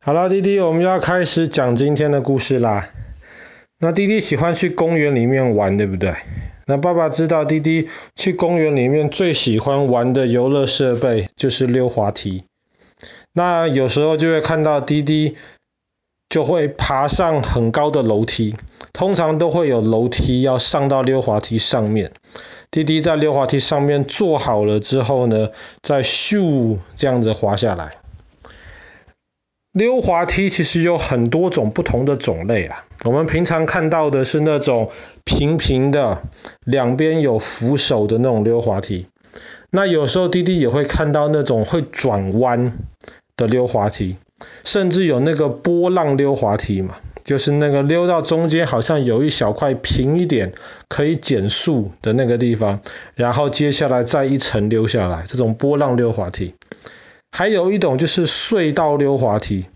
好了，弟弟，我们要开始讲今天的故事啦。那弟弟喜欢去公园里面玩，对不对？那爸爸知道弟弟去公园里面最喜欢玩的游乐设备就是溜滑梯。那有时候就会看到弟弟就会爬上很高的楼梯，通常都会有楼梯要上到溜滑梯上面。弟弟在溜滑梯上面坐好了之后呢，再咻这样子滑下来。溜滑梯其实有很多种不同的种类啊，我们平常看到的是那种平平的，两边有扶手的那种溜滑梯。那有时候滴滴也会看到那种会转弯的溜滑梯，甚至有那个波浪溜滑梯嘛，就是那个溜到中间好像有一小块平一点可以减速的那个地方，然后接下来再一层溜下来，这种波浪溜滑梯。还有一种就是隧道溜滑梯，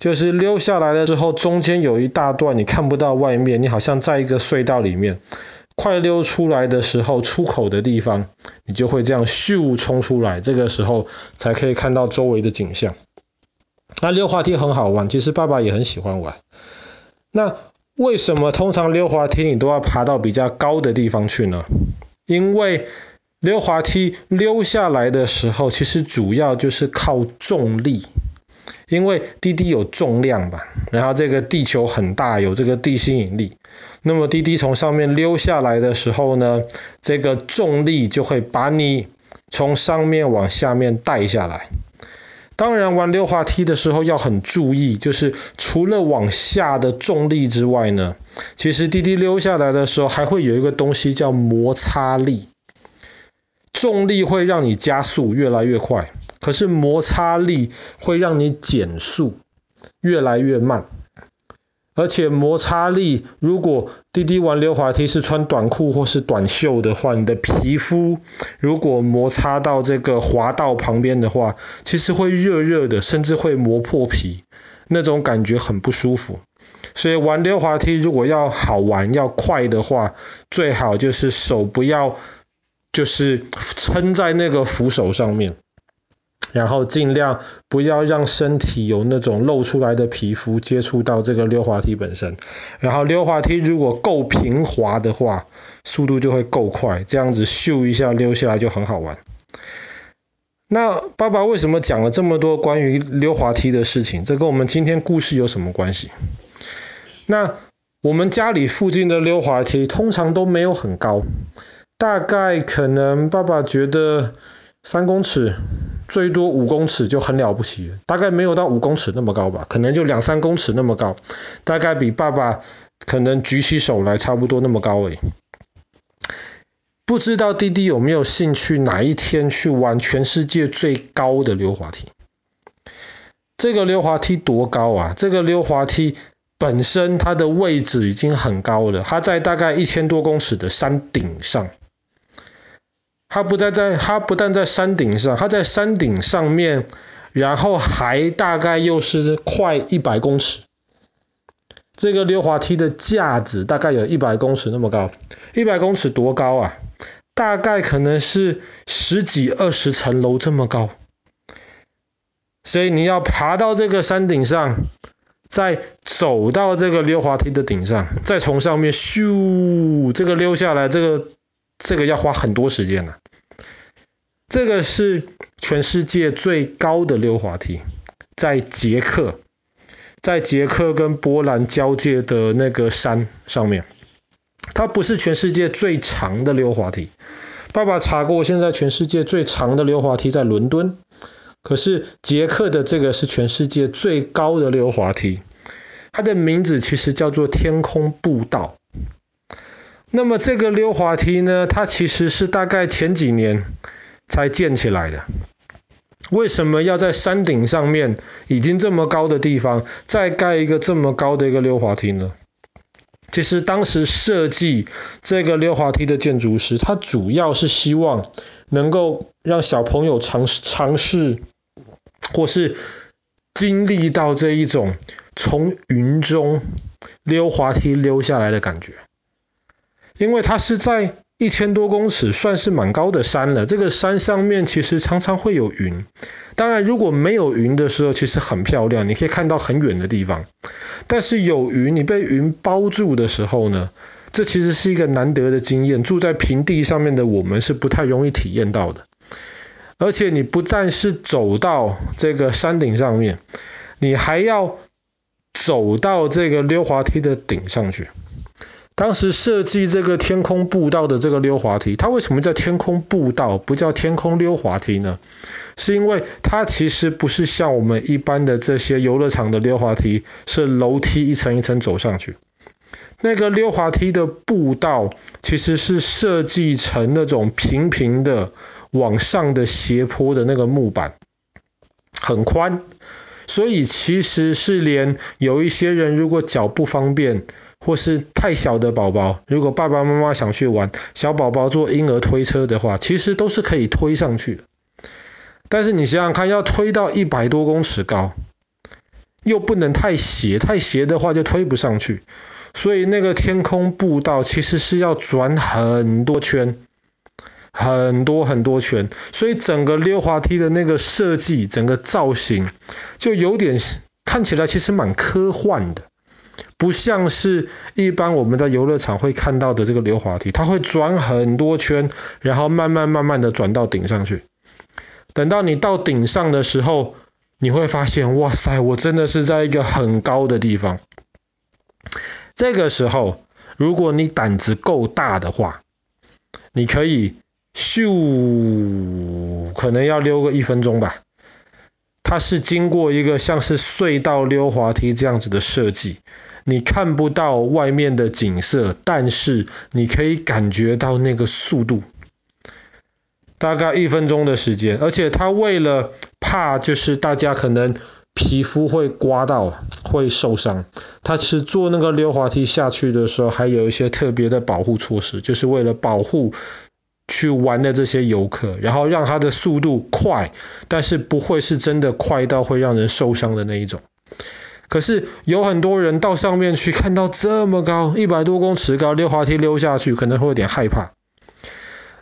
就是溜下来了之后，中间有一大段你看不到外面，你好像在一个隧道里面，快溜出来的时候，出口的地方，你就会这样咻冲出来，这个时候才可以看到周围的景象。那溜滑梯很好玩，其实爸爸也很喜欢玩。那为什么通常溜滑梯你都要爬到比较高的地方去呢？因为溜滑梯溜下来的时候，其实主要就是靠重力，因为滴滴有重量吧，然后这个地球很大，有这个地心引力，那么滴滴从上面溜下来的时候呢，这个重力就会把你从上面往下面带下来。当然，玩溜滑梯的时候要很注意，就是除了往下的重力之外呢，其实滴滴溜下来的时候还会有一个东西叫摩擦力。重力会让你加速越来越快，可是摩擦力会让你减速越来越慢。而且摩擦力，如果滴滴玩溜滑梯是穿短裤或是短袖的话，你的皮肤如果摩擦到这个滑道旁边的话，其实会热热的，甚至会磨破皮，那种感觉很不舒服。所以玩溜滑梯如果要好玩要快的话，最好就是手不要。就是撑在那个扶手上面，然后尽量不要让身体有那种露出来的皮肤接触到这个溜滑梯本身。然后溜滑梯如果够平滑的话，速度就会够快，这样子咻一下溜下来就很好玩。那爸爸为什么讲了这么多关于溜滑梯的事情？这跟我们今天故事有什么关系？那我们家里附近的溜滑梯通常都没有很高。大概可能爸爸觉得三公尺，最多五公尺就很了不起了，大概没有到五公尺那么高吧，可能就两三公尺那么高，大概比爸爸可能举起手来差不多那么高诶。不知道弟弟有没有兴趣哪一天去玩全世界最高的溜滑梯？这个溜滑梯多高啊？这个溜滑梯本身它的位置已经很高了，它在大概一千多公尺的山顶上。它不但在，它不但在山顶上，它在山顶上面，然后还大概又是快一百公尺。这个溜滑梯的架子大概有一百公尺那么高，一百公尺多高啊？大概可能是十几二十层楼这么高。所以你要爬到这个山顶上，再走到这个溜滑梯的顶上，再从上面咻这个溜下来，这个。这个要花很多时间了。这个是全世界最高的溜滑梯，在捷克，在捷克跟波兰交界的那个山上面。它不是全世界最长的溜滑梯。爸爸查过，现在全世界最长的溜滑梯在伦敦。可是捷克的这个是全世界最高的溜滑梯，它的名字其实叫做天空步道。那么这个溜滑梯呢，它其实是大概前几年才建起来的。为什么要在山顶上面已经这么高的地方再盖一个这么高的一个溜滑梯呢？其实当时设计这个溜滑梯的建筑师，他主要是希望能够让小朋友尝试尝试或是经历到这一种从云中溜滑梯溜下来的感觉。因为它是在一千多公尺算是蛮高的山了，这个山上面其实常常会有云。当然，如果没有云的时候，其实很漂亮，你可以看到很远的地方。但是有云，你被云包住的时候呢，这其实是一个难得的经验。住在平地上面的我们是不太容易体验到的。而且你不但是走到这个山顶上面，你还要走到这个溜滑梯的顶上去。当时设计这个天空步道的这个溜滑梯，它为什么叫天空步道，不叫天空溜滑梯呢？是因为它其实不是像我们一般的这些游乐场的溜滑梯，是楼梯一层一层走上去。那个溜滑梯的步道其实是设计成那种平平的往上的斜坡的那个木板，很宽，所以其实是连有一些人如果脚不方便。或是太小的宝宝，如果爸爸妈妈想去玩，小宝宝坐婴儿推车的话，其实都是可以推上去的。但是你想想看，要推到一百多公尺高，又不能太斜，太斜的话就推不上去。所以那个天空步道其实是要转很多圈，很多很多圈。所以整个溜滑梯的那个设计，整个造型就有点看起来其实蛮科幻的。不像是一般我们在游乐场会看到的这个溜滑梯，它会转很多圈，然后慢慢慢慢的转到顶上去。等到你到顶上的时候，你会发现，哇塞，我真的是在一个很高的地方。这个时候，如果你胆子够大的话，你可以咻，可能要溜个一分钟吧。它是经过一个像是隧道溜滑梯这样子的设计。你看不到外面的景色，但是你可以感觉到那个速度，大概一分钟的时间。而且他为了怕就是大家可能皮肤会刮到，会受伤，他是坐那个溜滑梯下去的时候，还有一些特别的保护措施，就是为了保护去玩的这些游客，然后让他的速度快，但是不会是真的快到会让人受伤的那一种。可是有很多人到上面去，看到这么高，一百多公尺高，溜滑梯溜下去可能会有点害怕。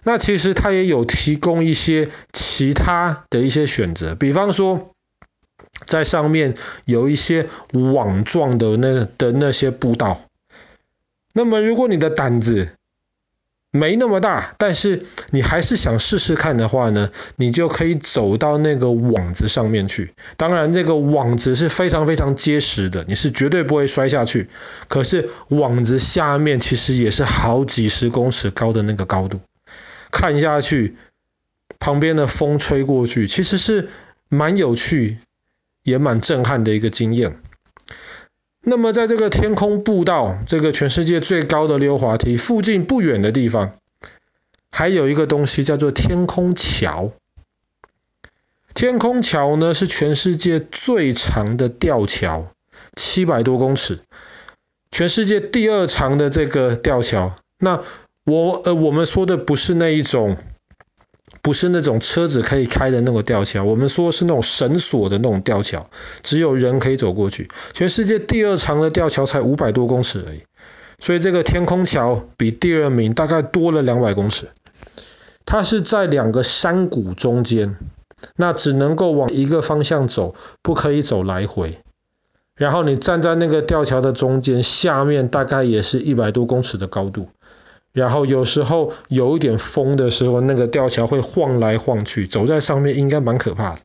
那其实它也有提供一些其他的一些选择，比方说在上面有一些网状的那的那些步道。那么如果你的胆子，没那么大，但是你还是想试试看的话呢，你就可以走到那个网子上面去。当然，这个网子是非常非常结实的，你是绝对不会摔下去。可是网子下面其实也是好几十公尺高的那个高度，看下去，旁边的风吹过去，其实是蛮有趣，也蛮震撼的一个经验。那么，在这个天空步道，这个全世界最高的溜滑梯附近不远的地方，还有一个东西叫做天空桥。天空桥呢，是全世界最长的吊桥，七百多公尺。全世界第二长的这个吊桥，那我呃，我们说的不是那一种。不是那种车子可以开的那个吊桥，我们说是那种绳索的那种吊桥，只有人可以走过去。全世界第二长的吊桥才五百多公尺而已，所以这个天空桥比第二名大概多了两百公尺。它是在两个山谷中间，那只能够往一个方向走，不可以走来回。然后你站在那个吊桥的中间，下面大概也是一百多公尺的高度。然后有时候有一点风的时候，那个吊桥会晃来晃去，走在上面应该蛮可怕的。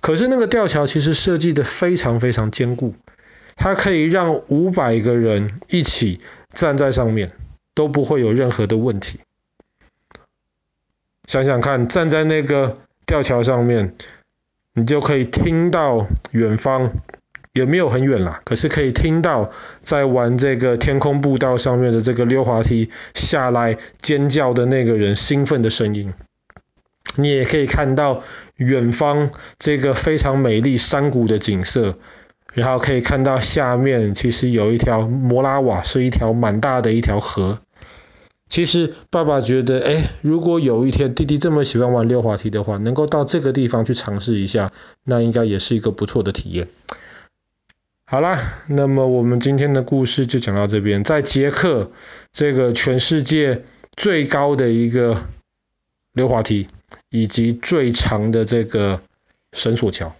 可是那个吊桥其实设计的非常非常坚固，它可以让五百个人一起站在上面，都不会有任何的问题。想想看，站在那个吊桥上面，你就可以听到远方。也没有很远啦，可是可以听到在玩这个天空步道上面的这个溜滑梯下来尖叫的那个人兴奋的声音。你也可以看到远方这个非常美丽山谷的景色，然后可以看到下面其实有一条摩拉瓦，是一条蛮大的一条河。其实爸爸觉得，哎，如果有一天弟弟这么喜欢玩溜滑梯的话，能够到这个地方去尝试一下，那应该也是一个不错的体验。好啦，那么我们今天的故事就讲到这边，在捷克这个全世界最高的一个溜滑梯，以及最长的这个绳索桥。